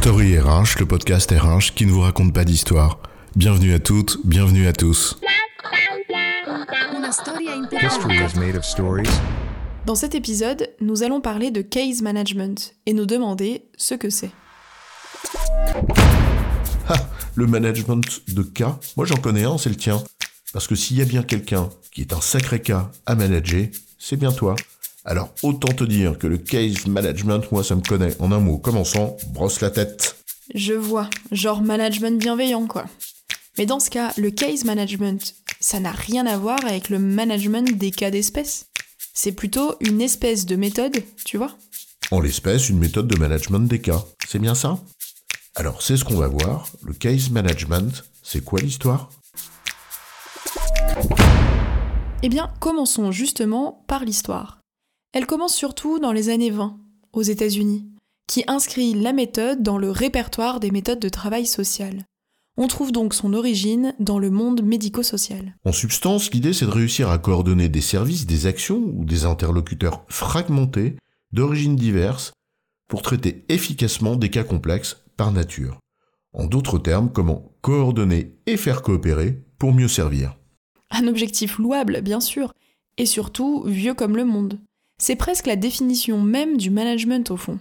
Story RH, le podcast RH qui ne vous raconte pas d'histoire. Bienvenue à toutes, bienvenue à tous. Dans cet épisode, nous allons parler de case management et nous demander ce que c'est. Le management de cas, moi j'en connais un, c'est le tien. Parce que s'il y a bien quelqu'un qui est un sacré cas à manager, c'est bien toi. Alors autant te dire que le case management, moi ça me connaît. En un mot, commençons, brosse la tête. Je vois, genre management bienveillant quoi. Mais dans ce cas, le case management, ça n'a rien à voir avec le management des cas d'espèces. C'est plutôt une espèce de méthode, tu vois En l'espèce, une méthode de management des cas. C'est bien ça? Alors c'est ce qu'on va voir. Le case management, c'est quoi l'histoire? Eh bien, commençons justement par l'histoire. Elle commence surtout dans les années 20, aux États-Unis, qui inscrit la méthode dans le répertoire des méthodes de travail social. On trouve donc son origine dans le monde médico-social. En substance, l'idée c'est de réussir à coordonner des services, des actions ou des interlocuteurs fragmentés, d'origines diverses, pour traiter efficacement des cas complexes par nature. En d'autres termes, comment coordonner et faire coopérer pour mieux servir. Un objectif louable, bien sûr, et surtout vieux comme le monde. C'est presque la définition même du management au fond.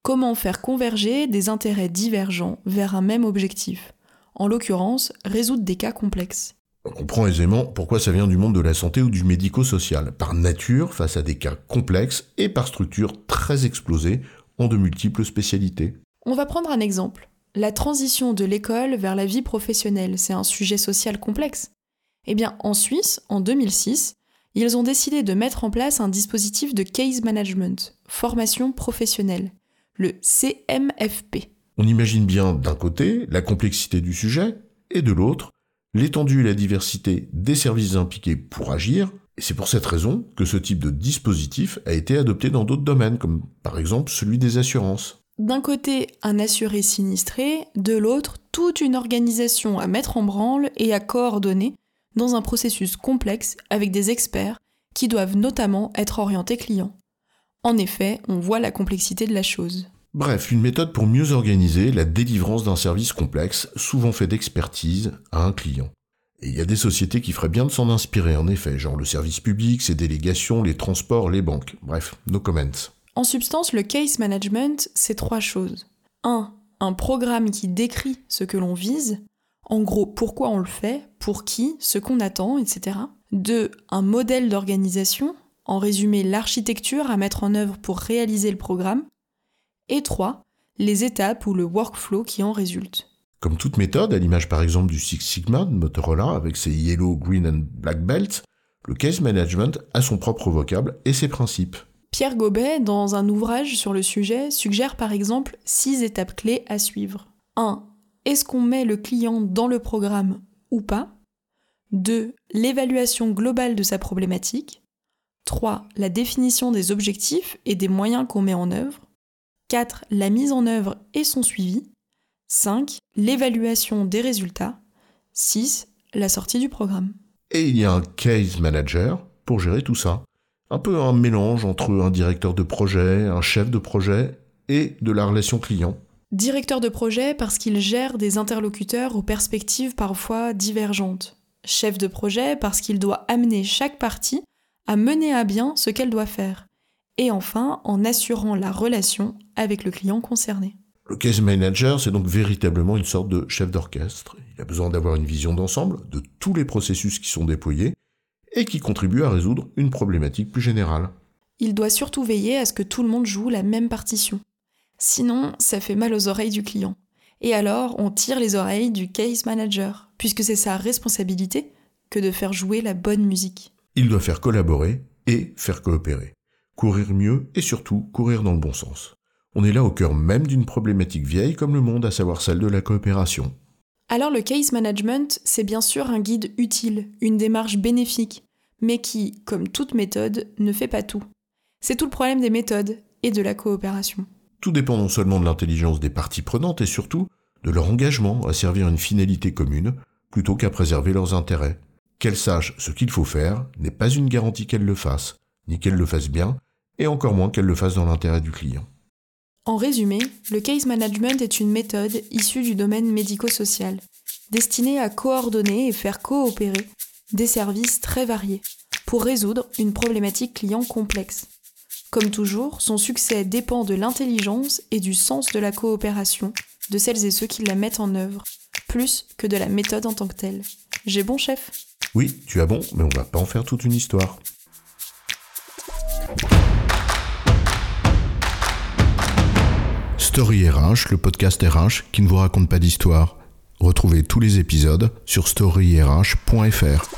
Comment faire converger des intérêts divergents vers un même objectif En l'occurrence, résoudre des cas complexes. On comprend aisément pourquoi ça vient du monde de la santé ou du médico-social, par nature face à des cas complexes et par structure très explosée en de multiples spécialités. On va prendre un exemple. La transition de l'école vers la vie professionnelle, c'est un sujet social complexe. Eh bien, en Suisse, en 2006, ils ont décidé de mettre en place un dispositif de case management, formation professionnelle, le CMFP. On imagine bien d'un côté la complexité du sujet et de l'autre l'étendue et la diversité des services impliqués pour agir, et c'est pour cette raison que ce type de dispositif a été adopté dans d'autres domaines, comme par exemple celui des assurances. D'un côté, un assuré sinistré, de l'autre, toute une organisation à mettre en branle et à coordonner dans un processus complexe avec des experts qui doivent notamment être orientés clients. En effet, on voit la complexité de la chose. Bref, une méthode pour mieux organiser la délivrance d'un service complexe, souvent fait d'expertise, à un client. Et il y a des sociétés qui feraient bien de s'en inspirer, en effet, genre le service public, ses délégations, les transports, les banques. Bref, no comments. En substance, le case management, c'est trois choses. 1. Un programme qui décrit ce que l'on vise. En gros, pourquoi on le fait, pour qui, ce qu'on attend, etc. 2. Un modèle d'organisation, en résumé l'architecture à mettre en œuvre pour réaliser le programme. Et 3. Les étapes ou le workflow qui en résulte. Comme toute méthode, à l'image par exemple du Six Sigma de Motorola avec ses Yellow, Green and Black Belts, le case management a son propre vocable et ses principes. Pierre Gobet, dans un ouvrage sur le sujet, suggère par exemple six étapes clés à suivre. 1. Est-ce qu'on met le client dans le programme ou pas? 2. L'évaluation globale de sa problématique. 3. La définition des objectifs et des moyens qu'on met en œuvre. 4. La mise en œuvre et son suivi. 5. L'évaluation des résultats. 6. La sortie du programme. Et il y a un case manager pour gérer tout ça. Un peu un mélange entre un directeur de projet, un chef de projet et de la relation client. Directeur de projet parce qu'il gère des interlocuteurs aux perspectives parfois divergentes. Chef de projet parce qu'il doit amener chaque partie à mener à bien ce qu'elle doit faire. Et enfin, en assurant la relation avec le client concerné. Le case manager, c'est donc véritablement une sorte de chef d'orchestre. Il a besoin d'avoir une vision d'ensemble de tous les processus qui sont déployés et qui contribuent à résoudre une problématique plus générale. Il doit surtout veiller à ce que tout le monde joue la même partition. Sinon, ça fait mal aux oreilles du client. Et alors, on tire les oreilles du case manager, puisque c'est sa responsabilité que de faire jouer la bonne musique. Il doit faire collaborer et faire coopérer. Courir mieux et surtout courir dans le bon sens. On est là au cœur même d'une problématique vieille comme le monde, à savoir celle de la coopération. Alors le case management, c'est bien sûr un guide utile, une démarche bénéfique, mais qui, comme toute méthode, ne fait pas tout. C'est tout le problème des méthodes et de la coopération. Tout dépend non seulement de l'intelligence des parties prenantes et surtout de leur engagement à servir une finalité commune plutôt qu'à préserver leurs intérêts. Qu'elles sachent ce qu'il faut faire n'est pas une garantie qu'elles le fassent, ni qu'elles le fassent bien, et encore moins qu'elles le fassent dans l'intérêt du client. En résumé, le case management est une méthode issue du domaine médico-social, destinée à coordonner et faire coopérer des services très variés pour résoudre une problématique client complexe. Comme toujours, son succès dépend de l'intelligence et du sens de la coopération de celles et ceux qui la mettent en œuvre, plus que de la méthode en tant que telle. J'ai bon chef? Oui, tu as bon, mais on va pas en faire toute une histoire. Story RH, le podcast RH qui ne vous raconte pas d'histoire. Retrouvez tous les épisodes sur storyrh.fr.